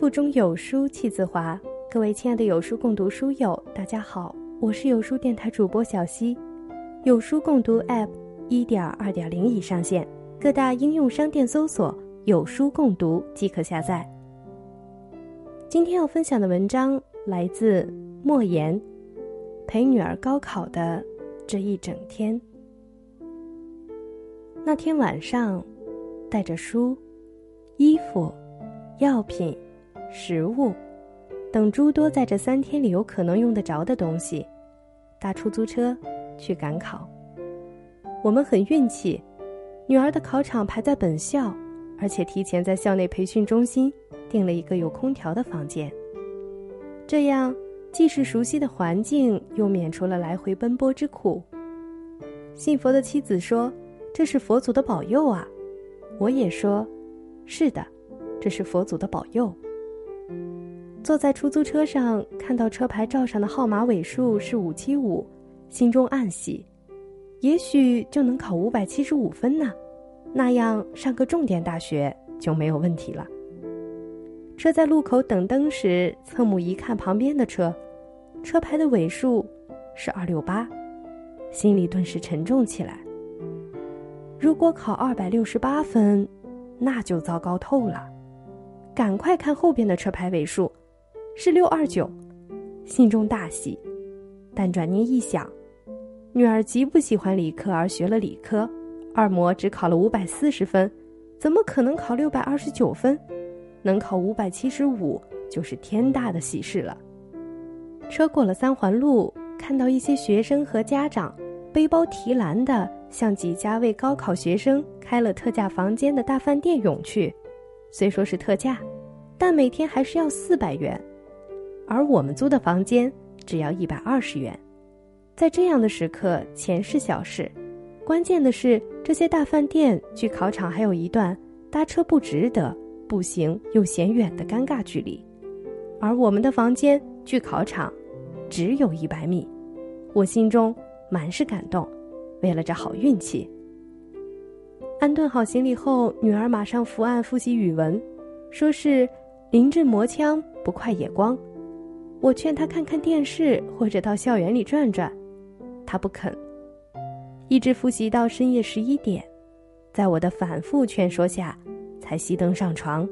腹中有书气自华。各位亲爱的有书共读书友，大家好，我是有书电台主播小溪。有书共读 App 一点二点零已上线，各大应用商店搜索“有书共读”即可下载。今天要分享的文章来自莫言，陪女儿高考的这一整天。那天晚上，带着书、衣服、药品、食物等诸多在这三天里有可能用得着的东西，搭出租车去赶考。我们很运气，女儿的考场排在本校，而且提前在校内培训中心订了一个有空调的房间。这样既是熟悉的环境，又免除了来回奔波之苦。信佛的妻子说。这是佛祖的保佑啊！我也说，是的，这是佛祖的保佑。坐在出租车上，看到车牌照上的号码尾数是五七五，心中暗喜，也许就能考五百七十五分呢，那样上个重点大学就没有问题了。车在路口等灯时，侧目一看旁边的车，车牌的尾数是二六八，心里顿时沉重起来。如果考二百六十八分，那就糟糕透了。赶快看后边的车牌尾数，是六二九，心中大喜。但转念一想，女儿极不喜欢理科而学了理科，二模只考了五百四十分，怎么可能考六百二十九分？能考五百七十五就是天大的喜事了。车过了三环路，看到一些学生和家长背包提篮的。向几家为高考学生开了特价房间的大饭店涌去，虽说是特价，但每天还是要四百元，而我们租的房间只要一百二十元。在这样的时刻，钱是小事，关键的是这些大饭店距考场还有一段搭车不值得、步行又嫌远的尴尬距离，而我们的房间距考场只有一百米，我心中满是感动。为了这好运气，安顿好行李后，女儿马上伏案复习语文，说是临阵磨枪，不快也光。我劝他看看电视或者到校园里转转，他不肯，一直复习到深夜十一点，在我的反复劝说下，才熄灯上床。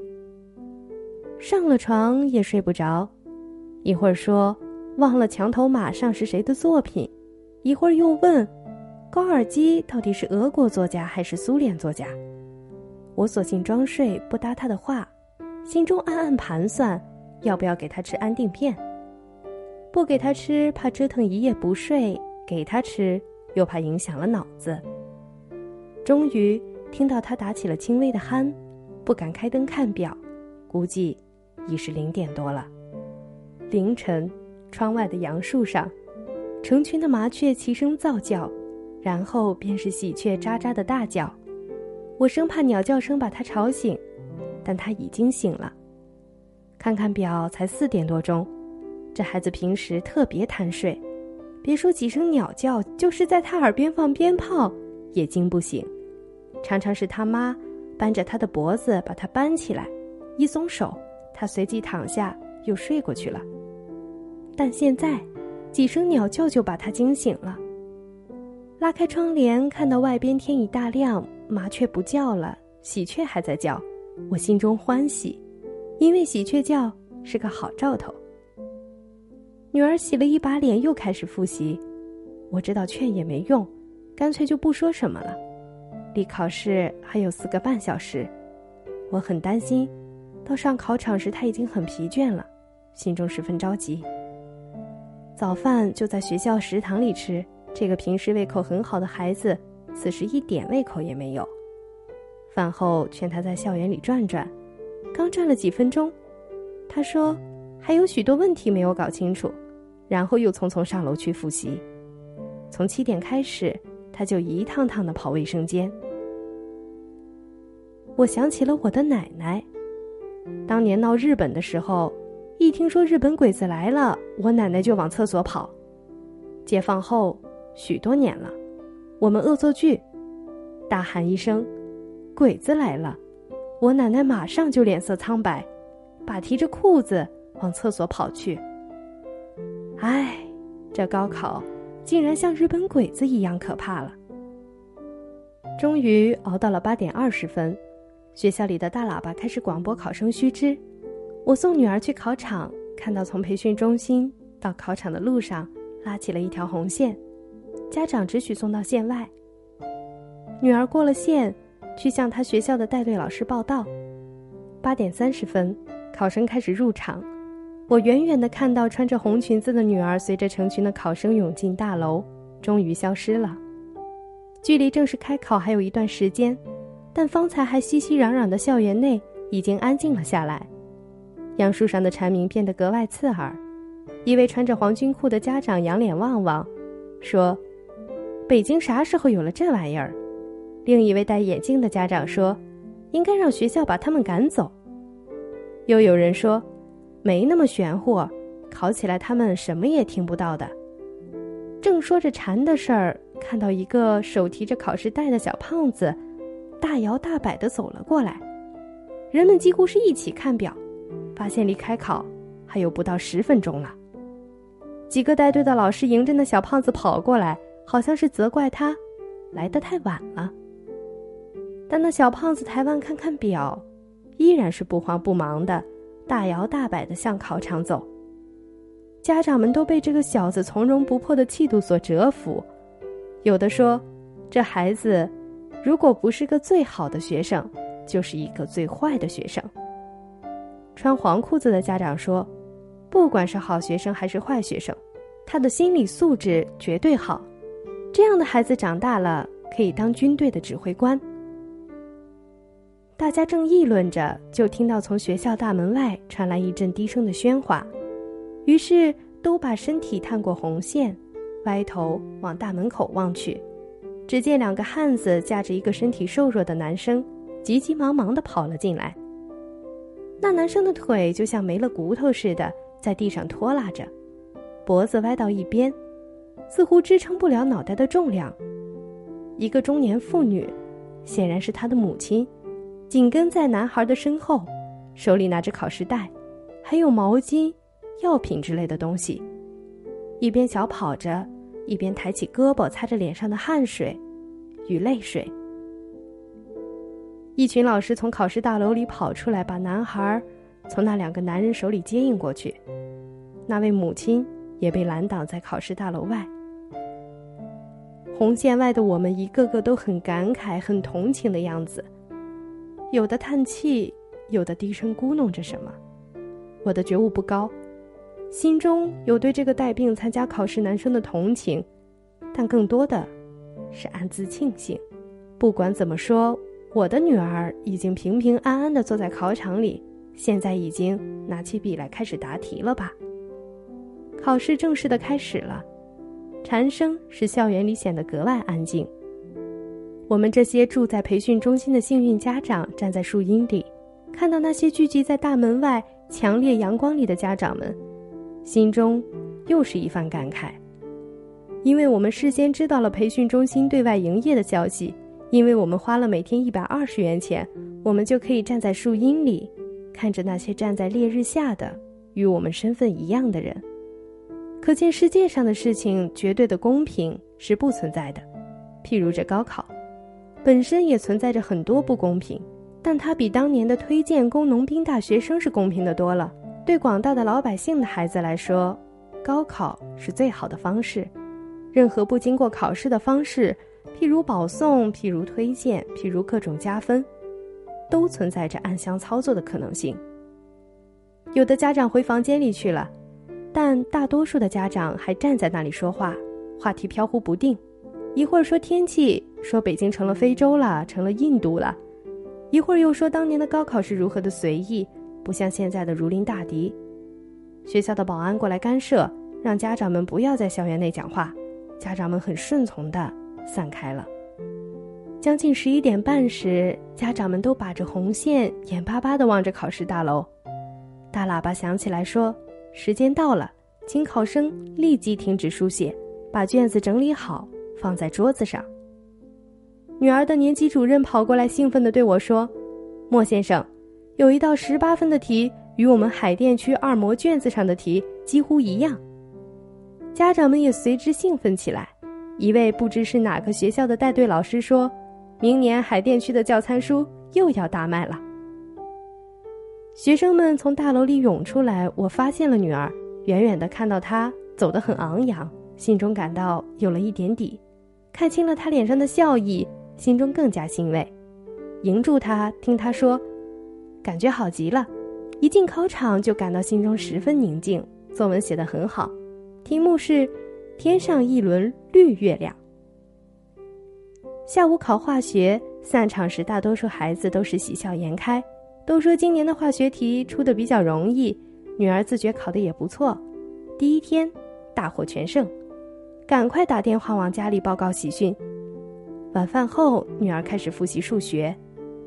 上了床也睡不着，一会儿说忘了墙头马上是谁的作品，一会儿又问。高尔基到底是俄国作家还是苏联作家？我索性装睡，不搭他的话，心中暗暗盘算，要不要给他吃安定片。不给他吃，怕折腾一夜不睡；给他吃，又怕影响了脑子。终于听到他打起了轻微的鼾，不敢开灯看表，估计已是零点多了。凌晨，窗外的杨树上，成群的麻雀齐声噪叫。然后便是喜鹊喳喳的大叫，我生怕鸟叫声把它吵醒，但它已经醒了。看看表，才四点多钟。这孩子平时特别贪睡，别说几声鸟叫，就是在他耳边放鞭炮也惊不醒。常常是他妈扳着他的脖子把他搬起来，一松手，他随即躺下又睡过去了。但现在，几声鸟叫就把他惊醒了。拉开窗帘，看到外边天已大亮，麻雀不叫了，喜鹊还在叫，我心中欢喜，因为喜鹊叫是个好兆头。女儿洗了一把脸，又开始复习，我知道劝也没用，干脆就不说什么了。离考试还有四个半小时，我很担心，到上考场时他已经很疲倦了，心中十分着急。早饭就在学校食堂里吃。这个平时胃口很好的孩子，此时一点胃口也没有。饭后劝他在校园里转转，刚转了几分钟，他说还有许多问题没有搞清楚，然后又匆匆上楼去复习。从七点开始，他就一趟趟的跑卫生间。我想起了我的奶奶，当年闹日本的时候，一听说日本鬼子来了，我奶奶就往厕所跑。解放后。许多年了，我们恶作剧，大喊一声：“鬼子来了！”我奶奶马上就脸色苍白，把提着裤子往厕所跑去。唉，这高考竟然像日本鬼子一样可怕了。终于熬到了八点二十分，学校里的大喇叭开始广播考生须知。我送女儿去考场，看到从培训中心到考场的路上拉起了一条红线，家长只许送到线外。女儿过了线，去向她学校的带队老师报到。八点三十分，考生开始入场。我远远的看到穿着红裙子的女儿随着成群的考生涌进大楼，终于消失了。距离正式开考还有一段时间，但方才还熙熙攘攘的校园内已经安静了下来。杨树上的蝉鸣变得格外刺耳。一位穿着黄军裤的家长仰脸望望，说：“北京啥时候有了这玩意儿？”另一位戴眼镜的家长说：“应该让学校把他们赶走。”又有人说：“没那么玄乎，考起来他们什么也听不到的。”正说着馋的事儿，看到一个手提着考试袋的小胖子，大摇大摆地走了过来。人们几乎是一起看表，发现离开考还有不到十分钟了。几个带队的老师迎着那小胖子跑过来，好像是责怪他来得太晚了。但那小胖子抬腕看看表，依然是不慌不忙的，大摇大摆的向考场走。家长们都被这个小子从容不迫的气度所折服，有的说，这孩子如果不是个最好的学生，就是一个最坏的学生。穿黄裤子的家长说，不管是好学生还是坏学生，他的心理素质绝对好，这样的孩子长大了可以当军队的指挥官。大家正议论着，就听到从学校大门外传来一阵低声的喧哗，于是都把身体探过红线，歪头往大门口望去。只见两个汉子架着一个身体瘦弱的男生，急急忙忙地跑了进来。那男生的腿就像没了骨头似的，在地上拖拉着，脖子歪到一边，似乎支撑不了脑袋的重量。一个中年妇女，显然是他的母亲。紧跟在男孩的身后，手里拿着考试袋，还有毛巾、药品之类的东西，一边小跑着，一边抬起胳膊擦着脸上的汗水与泪水。一群老师从考试大楼里跑出来，把男孩从那两个男人手里接应过去。那位母亲也被拦挡在考试大楼外。红线外的我们，一个个都很感慨、很同情的样子。有的叹气，有的低声咕哝着什么。我的觉悟不高，心中有对这个带病参加考试男生的同情，但更多的是暗自庆幸。不管怎么说，我的女儿已经平平安安地坐在考场里，现在已经拿起笔来开始答题了吧？考试正式的开始了，蝉声使校园里显得格外安静。我们这些住在培训中心的幸运家长站在树荫里，看到那些聚集在大门外强烈阳光里的家长们，心中又是一番感慨。因为我们事先知道了培训中心对外营业的消息，因为我们花了每天一百二十元钱，我们就可以站在树荫里，看着那些站在烈日下的与我们身份一样的人。可见世界上的事情绝对的公平是不存在的，譬如这高考。本身也存在着很多不公平，但它比当年的推荐工农兵大学生是公平的多了。对广大的老百姓的孩子来说，高考是最好的方式。任何不经过考试的方式，譬如保送，譬如推荐，譬如各种加分，都存在着暗箱操作的可能性。有的家长回房间里去了，但大多数的家长还站在那里说话，话题飘忽不定。一会儿说天气，说北京成了非洲了，成了印度了；一会儿又说当年的高考是如何的随意，不像现在的如临大敌。学校的保安过来干涉，让家长们不要在校园内讲话。家长们很顺从的散开了。将近十一点半时，家长们都把着红线，眼巴巴地望着考试大楼。大喇叭响起来说：“时间到了，请考生立即停止书写，把卷子整理好。”放在桌子上。女儿的年级主任跑过来，兴奋地对我说：“莫先生，有一道十八分的题，与我们海淀区二模卷子上的题几乎一样。家长们也随之兴奋起来。一位不知是哪个学校的带队老师说：“明年海淀区的教参书又要大卖了。”学生们从大楼里涌出来，我发现了女儿，远远的看到她走得很昂扬，心中感到有了一点底。看清了她脸上的笑意，心中更加欣慰。迎住他，听他说：“感觉好极了。”一进考场就感到心中十分宁静。作文写得很好，题目是。天上一轮绿月亮。下午考化学，散场时大多数孩子都是喜笑颜开，都说今年的化学题出的比较容易，女儿自觉考的也不错。第一天大获全胜，赶快打电话往家里报告喜讯。晚饭后，女儿开始复习数学，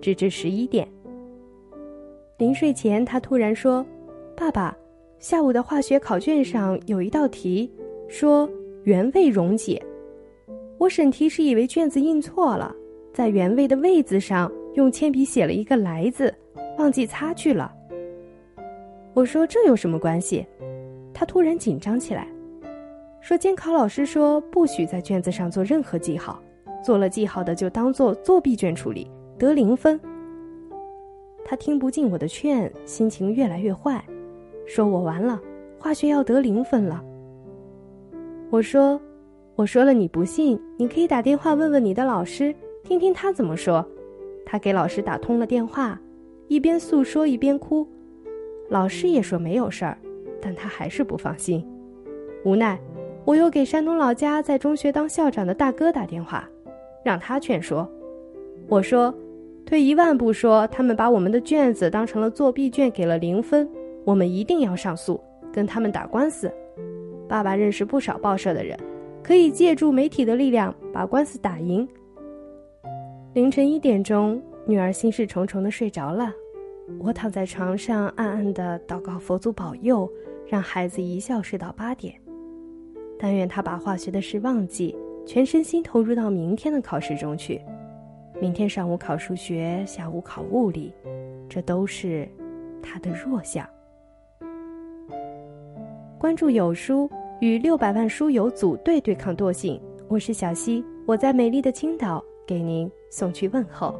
直至十一点。临睡前，她突然说：“爸爸，下午的化学考卷上有一道题，说。”原位溶解，我审题时以为卷子印错了，在原位的位字上用铅笔写了一个来字，忘记擦去了。我说这有什么关系？他突然紧张起来，说监考老师说不许在卷子上做任何记号，做了记号的就当做作弊卷处理，得零分。他听不进我的劝，心情越来越坏，说我完了，化学要得零分了。我说：“我说了，你不信，你可以打电话问问你的老师，听听他怎么说。”他给老师打通了电话，一边诉说一边哭。老师也说没有事儿，但他还是不放心。无奈，我又给山东老家在中学当校长的大哥打电话，让他劝说。我说：“退一万步说，他们把我们的卷子当成了作弊卷，给了零分，我们一定要上诉，跟他们打官司。”爸爸认识不少报社的人，可以借助媒体的力量把官司打赢。凌晨一点钟，女儿心事重重的睡着了，我躺在床上暗暗的祷告佛祖保佑，让孩子一觉睡到八点。但愿他把化学的事忘记，全身心投入到明天的考试中去。明天上午考数学，下午考物理，这都是他的弱项。关注有书。与六百万书友组队对抗惰性，我是小溪，我在美丽的青岛给您送去问候。